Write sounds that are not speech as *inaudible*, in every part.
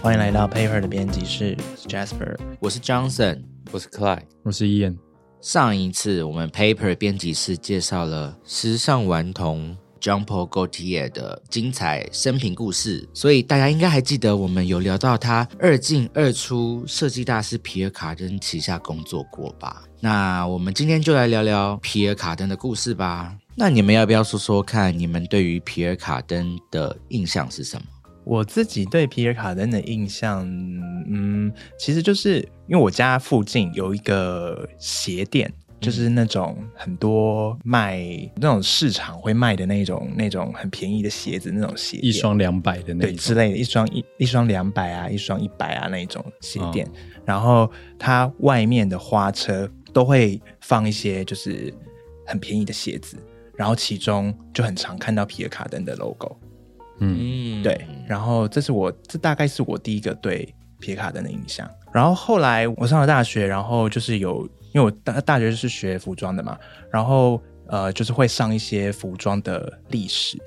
欢迎来到 Paper 的编辑室，我是 Jasper。我是 Johnson，我是 Clyde，我是 Ian。上一次我们 Paper 编辑室介绍了时尚顽童 Paul Gaultier 的精彩生平故事，所以大家应该还记得我们有聊到他二进二出设计大师皮尔卡登旗下工作过吧？那我们今天就来聊聊皮尔卡登的故事吧。那你们要不要说说看，你们对于皮尔卡登的印象是什么？我自己对皮尔卡丹的印象，嗯，其实就是因为我家附近有一个鞋店，就是那种很多卖那种市场会卖的那种那种很便宜的鞋子，那种鞋一双两百的那对之类的，一双一一双两百啊，一双一百啊那种鞋店，然后它外面的花车都会放一些就是很便宜的鞋子，然后其中就很常看到皮尔卡登的 logo。嗯，对，然后这是我这大概是我第一个对皮卡登的印象。然后后来我上了大学，然后就是有，因为我大大学是学服装的嘛，然后呃，就是会上一些服装的历史，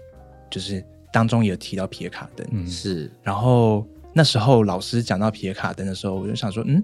就是当中有提到皮卡登，嗯。是。然后那时候老师讲到皮卡登的时候，我就想说，嗯，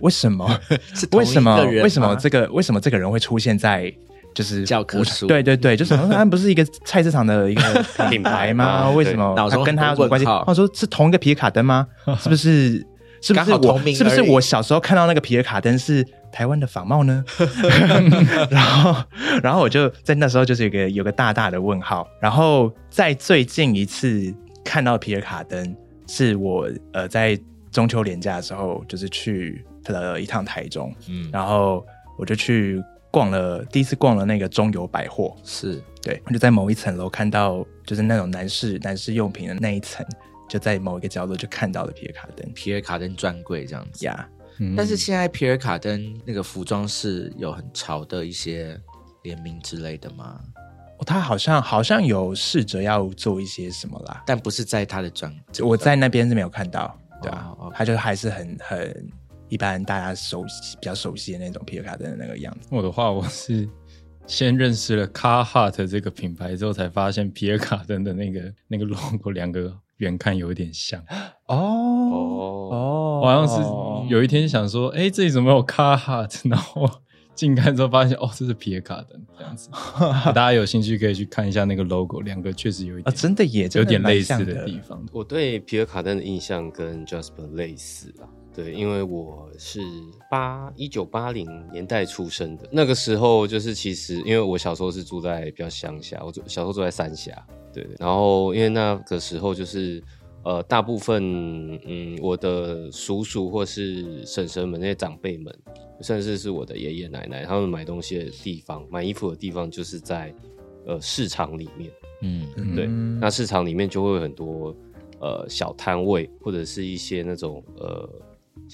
为什么？是 *laughs* 为什么？为什么这个为什么这个人会出现在就是教科书对对对，就是他不是一个菜市场的一个 *laughs* 品牌吗？啊为什么他跟他有什么关系？他说是同一个皮尔卡登吗？*laughs* 是不是？是不是我是不是我小时候看到那个皮尔卡登是台湾的仿冒呢？*laughs* 然后，然后我就在那时候就是有个有个大大的问号。然后在最近一次看到皮尔卡登，是我呃在中秋连假的时候，就是去了一趟台中，嗯然后我就去逛了，第一次逛了那个中友百货，是。对，我就在某一层楼看到，就是那种男士男士用品的那一层，就在某一个角落就看到了皮尔卡登。皮尔卡登专柜这样子。呀。嗯。但是现在皮尔卡登那个服装是有很潮的一些联名之类的吗？哦他好像好像有试着要做一些什么啦，但不是在他的专，我在那边是没有看到，对啊，他就还是很很一般大家熟悉比较熟悉的那种皮尔卡丹的那个样子。我的话，我是先认识了 Carhartt 这个品牌之后，才发现皮尔卡丹的那个那个 logo 两个远看有一点像。哦哦，哦我好像是有一天想说，哎、这里怎么有 Carhartt？*laughs* 然后近看之后发现，哦，这是皮尔卡登这样子。*laughs* 大家有兴趣可以去看一下那个 logo，两个确实有一点啊，真的也有点类似的的地方。我对皮尔卡登的印象跟 Jasper 类似啊。对，因为我是八一九八零年代出生的，那个时候就是其实因为我小时候是住在比较乡下，我住小时候住在三峡，对，然后因为那个时候就是呃大部分嗯我的叔叔或是婶婶们那些长辈们，甚至是我的爷爷奶奶，他们买东西的地方、买衣服的地方就是在呃市场里面。嗯。对，嗯。那市场里面就会有很多呃小摊位，或者是一些那种呃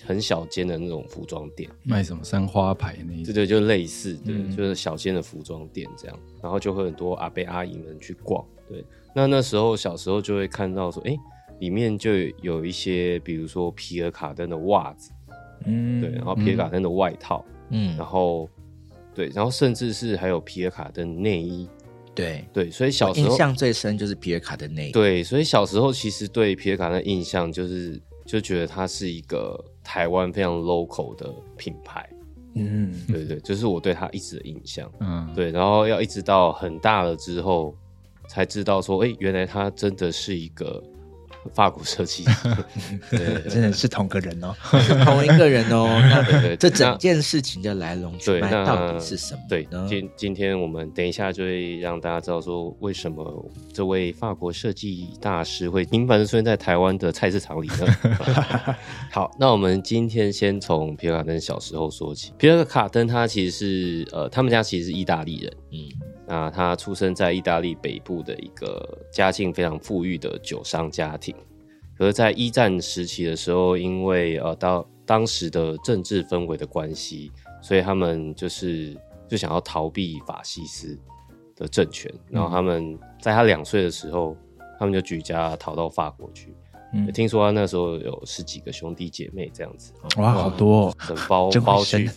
很小间的那种服装店，卖什么三花牌那一种，这对，就类似的，嗯。就是小间的服装店这样，然后就会很多阿伯阿姨们去逛。对，那那时候小时候就会看到说，哎、里面就有一些，比如说皮尔卡登的袜子，嗯对，然后皮尔卡登的外套，嗯。然后对，然后甚至是还有皮尔卡登内衣，对，对，所以小时候印象最深就是皮尔卡的那一个，对，所以小时候其实对皮尔卡的印象就是就觉得它是一个台湾非常 local 的品牌，嗯。对对，就是我对它一直的印象。嗯，对，然后要一直到很大了之后，才知道说，哎，原来它真的是一个法国设计。*laughs* 对真的是同个人哦。是 *laughs* 同一个人哦。那对对，这整件事情的来龙去，脉那到底是什么对，呢？今今天我们等一下就会让大家知道说，为什么这位法国设计大师会频繁的出现在台湾的菜市场里呢？*laughs* 好，那我们今天先从皮尔卡登小时候说起。皮尔卡登他其实是呃，他们家其实是意大利人，嗯那他出生在意大利北部的一个家境非常富裕的酒商家庭。可是，在一战时期的时候，因为呃到当时的政治氛围的关系，所以他们就是就想要逃避法西斯的政权，然后他们在他两岁的时候，他们就举家逃到法国去。嗯听说他那时候有十几个兄弟姐妹这样子，哇，好多哦。整包包去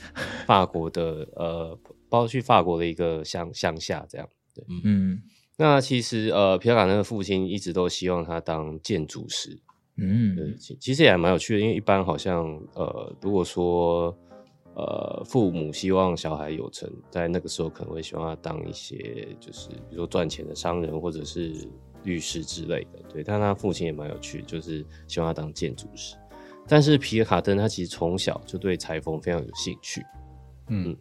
法国的呃包去法国的一个乡乡下这样。对，嗯那其实呃皮尔卡那的父亲一直都希望他当建筑师，嗯，对，其其实也还蛮有趣的，因为一般好像呃，如果说呃父母希望小孩有成，在那个时候可能会希望他当一些就是比如说赚钱的商人或者是律师之类的，对。但他父亲也蛮有趣的，就是希望他当建筑师。但是皮尔卡登他其实从小就对裁缝非常有兴趣，嗯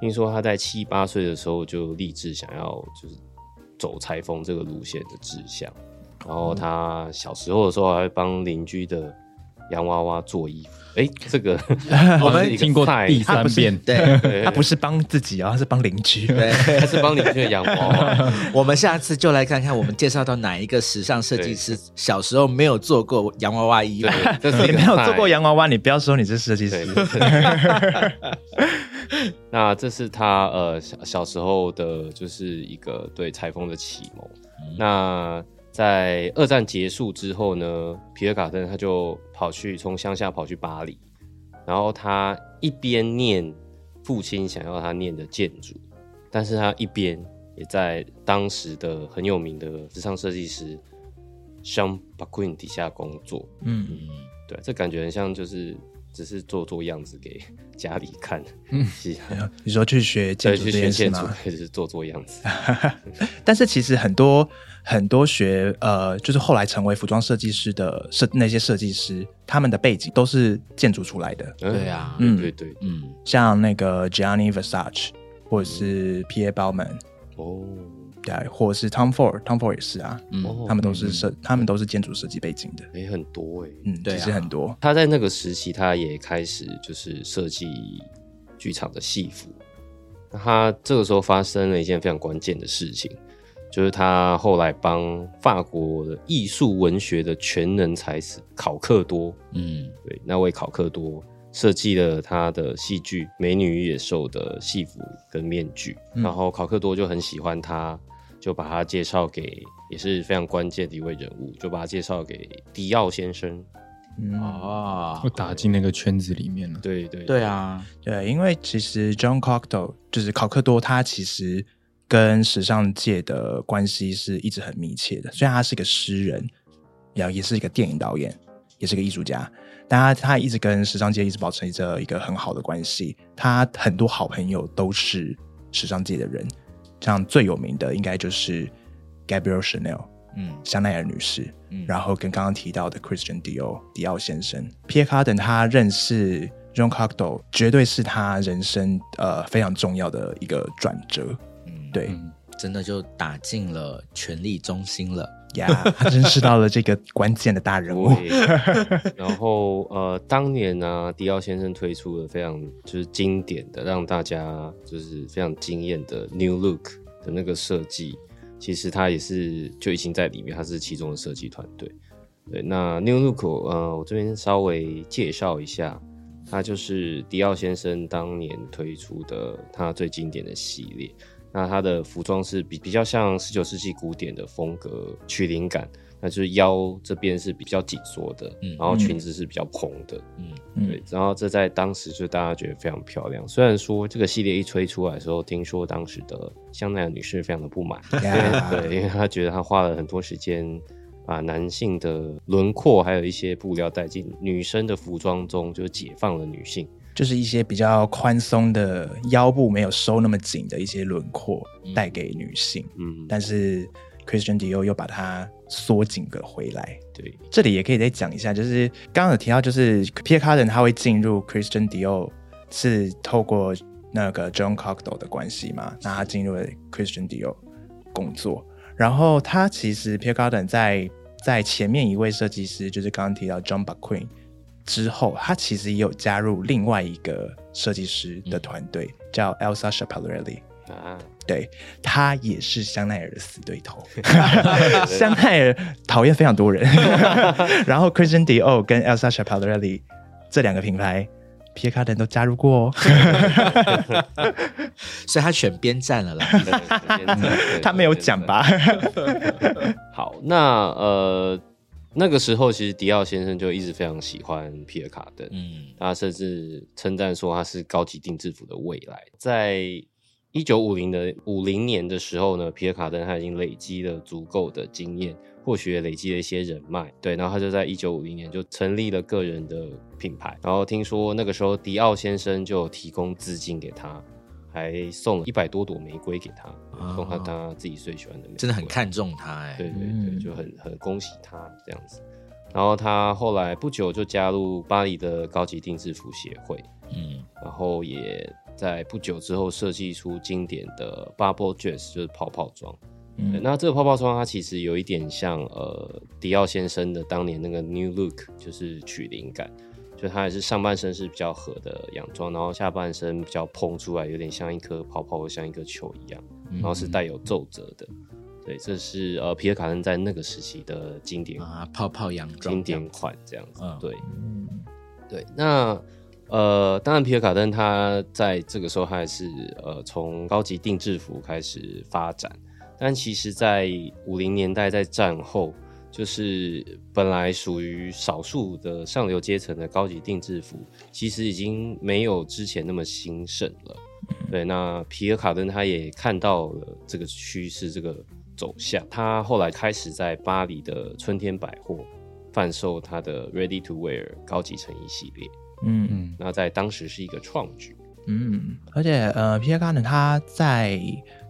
听说他在七八岁的时候就立志想要就是走裁缝这个路线的志向，然后他小时候的时候还帮邻居的洋娃娃做衣服。哎，这个 *laughs* 我们听过第三遍，对对他不是帮自己啊，他是帮邻居。对，*laughs* 他是帮邻居的洋娃娃。*laughs* 我们下次就来看看，我们介绍到哪一个时尚设计师小时候没有做过洋娃娃衣服你没有做过洋娃娃，你不要说你是设计对师。，*laughs* 那这是他呃小小时候的，就是一个对裁缝的启蒙。那在二战结束之后呢，皮尔卡登他就跑去从乡下跑去巴黎，然后他一边念父亲想要他念的建筑，但是他一边也在当时的很有名的时尚设计师 Bacquin 底下工作。嗯，对，这感觉很像就是只是做做样子给家里看，嗯，是你说去学建对，筑这件事吗？，只是做做样子。*laughs* 但是其实很多很多学呃，就是后来成为服装设计师的设那些设计师，他们的背景都是建筑出来的，对啊嗯。对对。对，嗯，像那个 Gianni Versace 或者是 Pierre Balmain，哦，或者是 Tom Ford，Tom Ford 也是啊，嗯。哦他们都是设，他们都是建筑设计背景的，也很多哎。嗯，对啊。其实很多，他在那个时期，他也开始就是设计剧场的戏服。那他这个时候发生了一件非常关键的事情，就是他后来帮法国的艺术文学的全能才子考克多，嗯。对，那位考克多设计了他的戏剧《美女与野兽》的戏服跟面具，嗯。然后考克多就很喜欢他，就把他介绍给也是非常关键的一位人物，就把他介绍给迪奥先生。嗯，啊我，打进那个圈子里面了。对对对，啊，对，因为其实 John Cocteau 就是考克多，他其实跟时尚界的关系是一直很密切的。虽然他是个诗人，然后也是一个电影导演，也是个艺术家，但他他一直跟时尚界一直保持着一个很好的关系。他很多好朋友都是时尚界的人，像最有名的应该就是 Gabrielle Chanel。嗯香奈儿女士，嗯然后跟刚刚提到的 Christian Dior 迪奥先生，Pierre Cardin 他认识 John Cocteau，绝对是他人生呃非常重要的一个转折。嗯，对嗯，真的就打进了权力中心了。呀他认识到了这个关键的大人物。然后呃，当年呢、迪奥先生推出了非常就是经典的，让大家就是非常惊艳的 New Look 的那个设计，其实他也是就已经在里面，他是其中的设计团队。对，那 New Look 呃，我这边稍微介绍一下，它就是迪奥先生当年推出的他最经典的系列。那它的服装是比比较像十九世纪古典的风格取灵感，那就是腰这边是比较紧缩的，嗯然后裙子是比较蓬的，嗯嗯对，然后这在当时就大家觉得非常漂亮。虽然说这个系列一推出来的时候，听说当时的香奈儿女士非常的不满，对，因为她觉得她花了很多时间把男性的轮廓还有一些布料带进女生的服装中，就是解放了女性。就是一些比较宽松的腰部没有收那么紧的一些轮廓带给女性，嗯，但是 Christian Dior 又把它缩紧了回来。对，这里也可以再讲一下，就是刚刚有提到，就是 Pierre Cardin 他会进入 Christian Dior 是透过那个 John Cocteau 的关系嘛，那他进入了 Christian Dior 工作，然后他其实 Pierre Cardin 在在前面一位设计师，就是刚刚提到 John Bacquin 之后，他其实也有加入另外一个设计师的团队，叫 Elsa Schiaparelli。啊，对他也是香奈儿的死对头，*laughs* *laughs* 香奈儿讨厌非常多人，*laughs* 然后 Christian Dior 跟 Elsa Schiaparelli 这两个品牌，皮卡丹都加入过哦。所以他选边站了啦。他没有讲？吧？好，那呃，那个时候其实迪奥先生就一直非常喜欢皮尔卡登，嗯他甚至称赞说他是高级定制服的未来。在一九五零的五零年的时候呢，皮尔卡登他已经累积了足够的经验，或许也累积了一些人脉，对，然后他就在一九五零年就成立了个人的品牌。然后听说那个时候迪奥先生就提供资金给他，还送了一百多朵玫瑰给他，送他他自己最喜欢的玫瑰，真的很看重他哎、对对对，嗯。就很很恭喜他这样子。然后他后来不久就加入巴黎的高级定制服协会，嗯。然后也在不久之后设计出经典的 bubble dress，就是泡泡装。嗯。那这个泡泡装它其实有一点像呃迪奥先生的当年那个 New Look，就是取灵感，就它也是上半身是比较合的洋装，然后下半身比较蓬出来，有点像一颗泡泡像一个球一样，然后是带有皱褶的。对，这是呃皮尔卡登在那个时期的经典啊，泡泡洋装经典款这样子。嗯对嗯对，那呃，当然皮尔卡登他在这个时候他还是呃从高级定制服开始发展，但其实，在五零年代在战后，就是本来属于少数的上流阶层的高级定制服，其实已经没有之前那么兴盛了。对，那皮尔卡登他也看到了这个趋势，这个走向。他后来开始在巴黎的春天百货贩售他的 Ready to Wear 高级成衣系列。嗯嗯那在当时是一个创举。嗯，而且呃，Pierre Garden 他在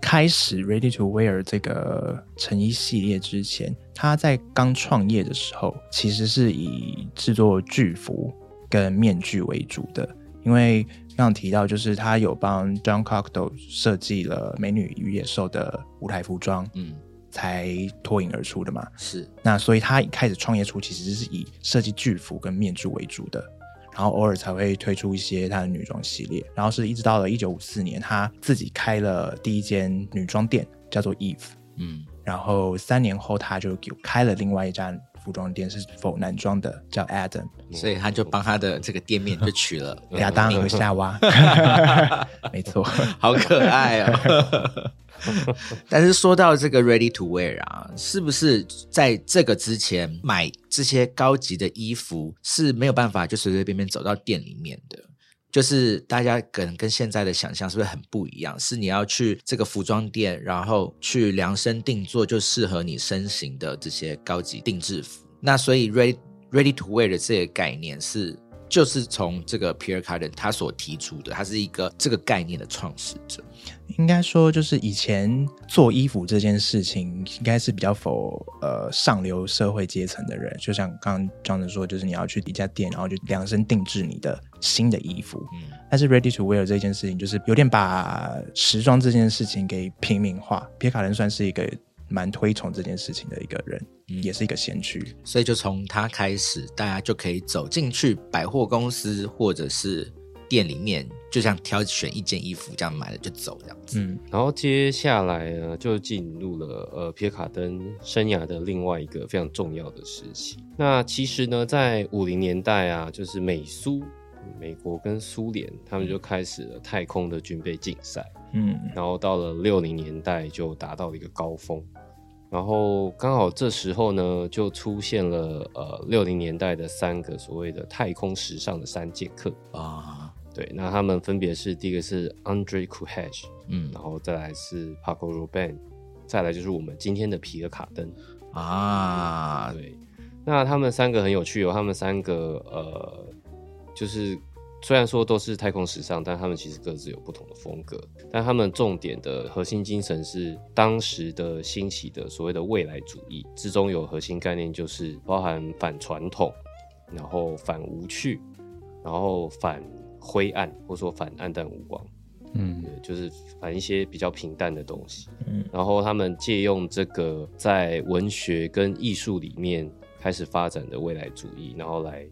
开始 Ready to Wear 这个成衣系列之前，他在刚创业的时候，其实是以制作巨服跟面具为主的。因为刚刚提到，就是他有帮 John Cocteau 设计了《美女与野兽》的舞台服装，嗯才脱颖而出的嘛。是那所以他一开始创业初其实是以设计巨服跟面具为主的，然后偶尔才会推出一些她的女装系列，然后是一直到了一九五四年，她自己开了第一间女装店，叫做 Eve，嗯。然后三年后她就给开了另外一家服装店，是否男装的，叫 Adam 所以他就帮他的这个店面就取了，*laughs* 亚当和夏娃，*laughs* 没错，好可爱哦。*laughs* 但是说到这个 ready to wear 啊，是不是在这个之前买这些高级的衣服是没有办法就随随便便走到店里面的？就是大家可能跟现在的想象是不是很不一样？是你要去这个服装店，然后去量身定做就适合你身形的这些高级定制服。那所以 ready ready to wear 的这个概念是，就是从这个 Pierre Cardin 他所提出的，他是一个这个概念的创始者。应该说，就是以前做衣服这件事情，应该是比较否呃上流社会阶层的人。就像刚刚张子说，就是你要去一家店，然后就量身定制你的新的衣服。嗯但是 ready to wear 这件事情，就是有点把时装这件事情给平民化。皮卡人算是一个蛮推崇这件事情的一个人，嗯也是一个先驱。所以就从他开始，大家就可以走进去百货公司或者是店里面，就像挑选一件衣服这样买了就走这样子。嗯然后接下来呢，就进入了呃皮尔卡登生涯的另外一个非常重要的时期。那其实呢，在五零年代啊，就是美苏、美国跟苏联，他们就开始了太空的军备竞赛。嗯然后到了六零年代就达到了一个高峰，然后刚好这时候呢，就出现了呃六零年代的三个所谓的太空时尚的三剑客。啊，对，那他们分别是第一个是 Andre Kuhage，嗯然后再来是 Paco Rabanne，再来就是我们今天的皮尔卡登。啊，对，那他们三个很有趣哦，他们三个呃，就是虽然说都是太空时尚，但他们其实各自有不同的风格。但他们重点的核心精神是当时的兴起的所谓的未来主义之中有核心概念，就是包含反传统，然后反无趣，然后反灰暗，或者说反暗淡无光。嗯，就是反一些比较平淡的东西。嗯然后他们借用这个在文学跟艺术里面开始发展的未来主义，然后来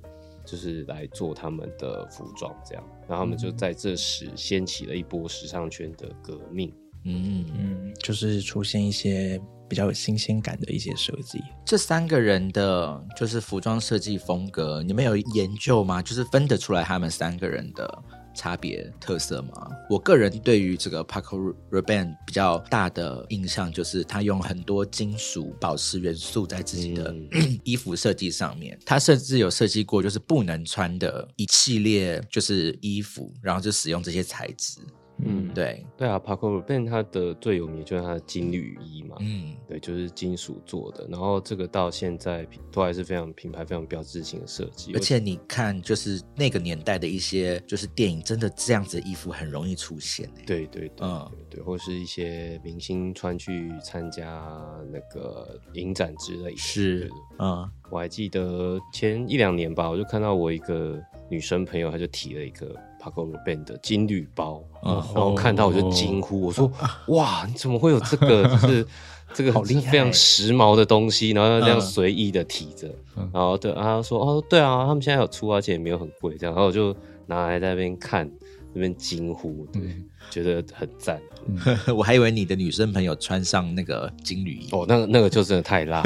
就是来做他们的服装，这样，然后他们就在这时掀起了一波时尚圈的革命。嗯，嗯，就是出现一些比较有新鲜感的一些设计。这三个人的就是服装设计风格，你们有研究吗？就是分得出来他们三个人的差别特色吗？我个人对于这个 Paco Rabanne 比较大的印象就是他用很多金属宝石元素在自己的、嗯 *clears throat* 衣服设计上面，他甚至有设计过就是不能穿的一系列就是衣服，然后就使用这些材质。嗯，对，对啊，Paco Rabanne 它的最有名就是它的金缕衣嘛，嗯，对，就是金属做的。然后这个到现在都还是非常品牌非常标志性的设计，而且你看，就是那个年代的一些就是电影，真的这样子的衣服很容易出现、欸。对对对嗯对对，或是一些明星穿去参加那个影展之类的。是对，嗯，我还记得前一两年吧，我就看到我一个女生朋友，她就提了一个 Paco Rabanne 的金绿包，嗯然后看到我就惊呼，我说：“ *laughs* 哇，你怎么会有这个？*laughs* 就是这个好厉害。是非常时髦的东西，然后这样嗯随意的提着，嗯。然后对，然后说：哦，对啊，他们现在有出，而且也没有很贵，这样，然后我就拿来在那边看，那边惊呼，对，嗯觉得很赞。*laughs* 我还以为你的女生朋友穿上那个金缕衣。哦，那个那个就真的太辣，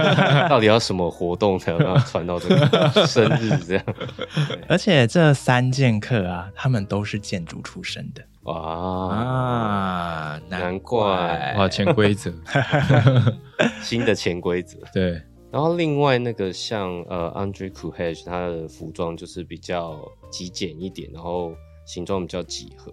*laughs* 到底要什么活动才能让他穿到这个生日这样？*laughs* 而且这三剑客啊，他们都是建筑出身的。哇，啊，难怪哇，潜规则，新的潜规则。对，然后另外那个像呃 Andre k u h a g 他的服装就是比较极简一点，然后形状比较几何，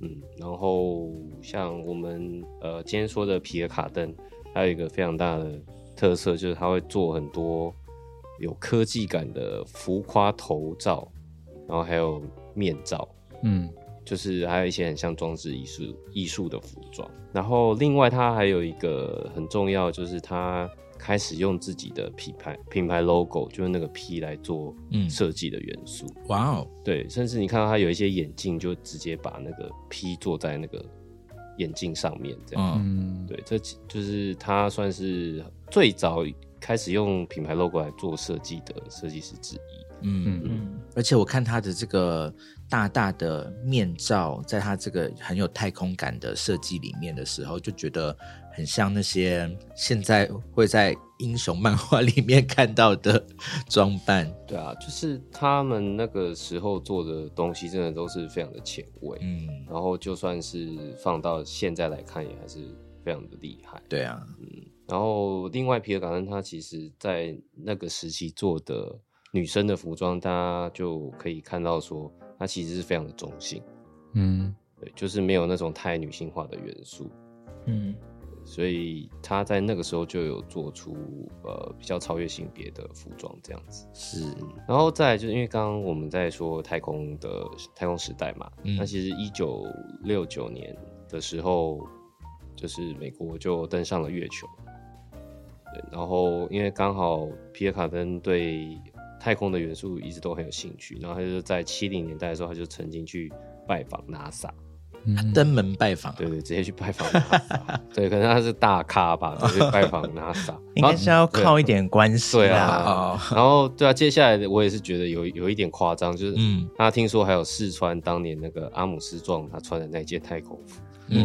嗯，然后像我们呃今天说的皮尔卡登，还有一个非常大的特色就是它会做很多有科技感的浮夸头罩，然后还有面罩，嗯，就是还有一些很像装置艺术艺术的服装。然后另外它还有一个很重要，就是它开始用自己的品牌品牌 logo，就是那个 P 来做嗯。设计的元素。哇哦，对，甚至你看到他有一些眼镜，就直接把那个 P 做在那个眼镜上面，这样。嗯，嗯，对，这就是他算是最早开始用品牌 logo 来做设计的设计师之一。嗯。嗯。嗯，而且我看他的这个大大的面罩，在他这个很有太空感的设计里面的时候，就觉得很像那些现在会在英雄漫画里面看到的装扮。对啊，就是他们那个时候做的东西，真的都是非常的前卫。嗯，然后就算是放到现在来看，也还是非常的厉害。对啊，嗯然后另外皮尔卡恩他其实在那个时期做的女生的服装，大家就可以看到说，它其实是非常的中性，嗯，对，就是没有那种太女性化的元素。嗯，所以他在那个时候就有做出呃比较超越性别的服装这样子。是，然后再来就是因为刚刚我们在说太空的太空时代嘛，嗯那其实一九六九年的时候，就是美国就登上了月球。对，然后因为刚好皮尔卡登对太空的元素一直都很有兴趣，然后他就在七零年代的时候，他就曾经去拜访 NASA，嗯登门拜访，对对，直接去拜访 NASA，*laughs* 对，可能他是大咖吧，直接拜访 NASA，应该是要靠一点关系对。啊。哦，然后对啊，接下来的我也是觉得有有一点夸张，就是嗯。大家听说还有试穿当年那个阿姆斯壮他穿的那件太空服，嗯，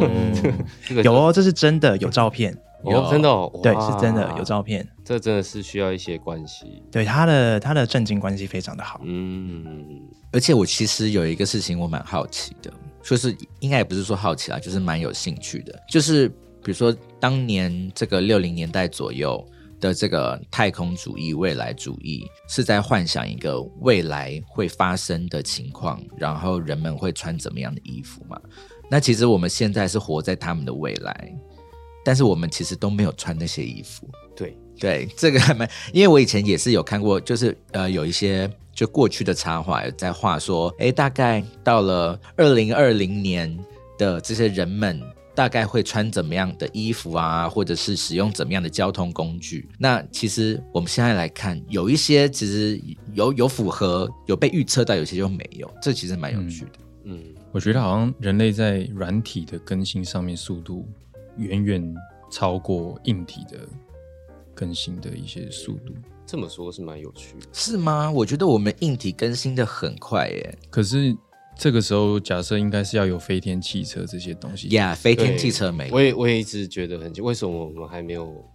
*laughs* 这个有哦，这是真的，有照片。哦，真的哦，对，是真的有，照片。这真的是需要一些关系，对他的他的震惊关系非常的好。嗯，而且我其实有一个事情我蛮好奇的，就是应该也不是说好奇啦，就是蛮有兴趣的，就是比如说当年这个六零年代左右的这个太空主义、未来主义，是在幻想一个未来会发生的情况，然后人们会穿怎么样的衣服嘛？那其实我们现在是活在他们的未来，但是我们其实都没有穿那些衣服。对，对，这个还蛮，因为我以前也是有看过，就是呃有一些就过去的插画有在画说，哎，大概到了二零二零年的这些人们。大概会穿怎么样的衣服啊，或者是使用怎么样的交通工具？那其实我们现在来看，有一些其实有有符合，有被预测到，有些就没有，这其实蛮有趣的。嗯，我觉得好像人类在软体的更新上面速度远远超过硬体的更新的一些速度。这么说是蛮有趣的，是吗？我觉得我们硬体更新的很快耶。可是这个时候，假设应该是要有飞天汽车这些东西。呀、飞天汽车没有我也我也一直觉得很奇，为什么我们还没有？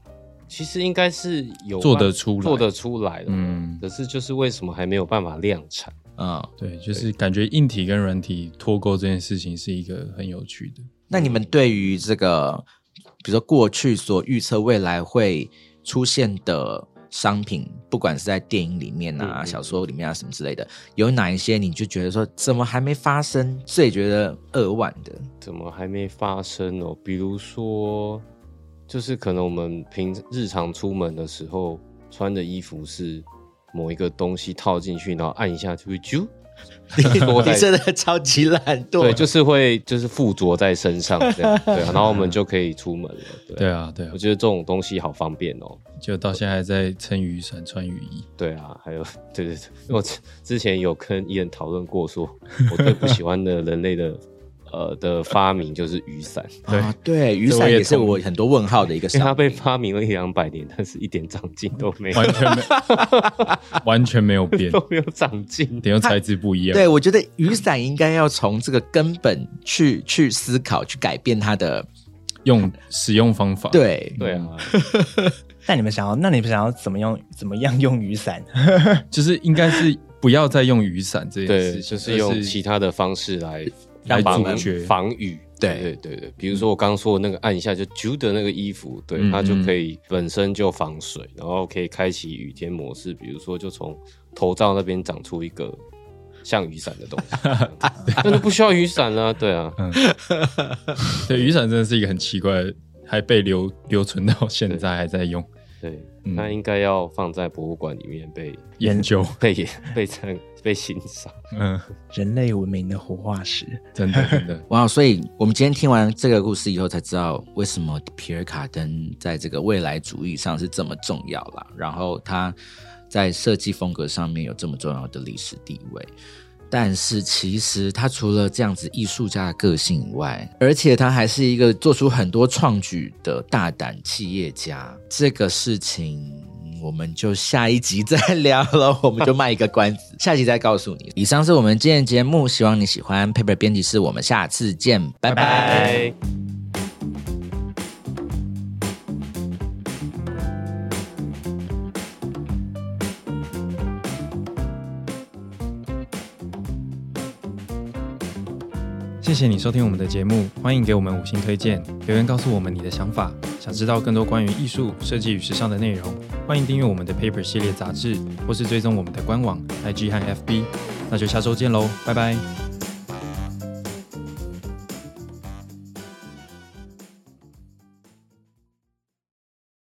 其实应该是有做得出来做得出来的，嗯，可是就是为什么还没有办法量产？嗯，对，就是感觉硬体跟软体脱钩这件事情是一个很有趣的。那你们对于这个，比如说过去所预测未来会出现的商品，不管是在电影里面啊、小说里面啊什么之类的，有哪一些你就觉得说怎么还没发生，最觉得扼腕的？怎么还没发生哦？比如说，就是可能我们平日常出门的时候穿的衣服是某一个东西套进去，然后按一下就会啾，*laughs* 你真的超级懒惰。对，就是会就是附着在身上这样，*laughs* 对啊，然后我们就可以出门了。对，对啊，对啊我，觉得这种东西好方便哦。就到现在还在撑雨伞、穿雨衣。对啊，还有对对对，我之之前有跟伊人讨论过说，我最不喜欢的人类的呃的发明就是雨伞，*laughs* 啊，对，雨伞也是我很多问号的一个因为它。被发明了一两百年，但是一点长进都没有，完全没完全没有变，都没有长进。点用材质不一样。对，我觉得雨伞应该要从这个根本去去思考，去改变它的。用使用方法，，对，对啊，*laughs* 那你们想要，那你们想要怎么用，怎么样用雨伞？*laughs* 就是应该是不要再用雨伞这件对，事情，就是用其他的方式来来防防雨。对对对对，比如说我刚刚说的那个按一下就揪的那个衣服，对，嗯它就可以本身就防水，然后可以开启雨天模式，比如说就从头罩那边长出一个像雨伞的东西，*laughs* 那就不需要雨伞了。对啊，*laughs* 对雨伞真的是一个很奇怪，还被留留存到现在还在用对，嗯应该要放在博物馆里面被研究。*laughs* 被被参被欣赏。嗯，人类文明的活化石。真的真的，*laughs* 哇！所以我们今天听完这个故事以后，才知道为什么皮尔卡登在这个未来主义上是这么重要啦。然后他在设计风格上面有这么重要的历史地位。但是其实他除了这样子艺术家的个性以外，而且他还是一个做出很多创举的大胆企业家。这个事情我们就下一集再聊了，我们就卖一个关子，下集再告诉你。以上是我们今天的节目，希望你喜欢。Paper 编辑室，我们下次见，拜拜。谢谢你收听我们的节目，欢迎给我们五星推荐，留言告诉我们你的想法。想知道更多关于艺术、设计与时尚的内容，欢迎订阅我们的 Paper 系列杂志，或是追踪我们的官网、IG 和 FB。那就下周见喽，拜拜。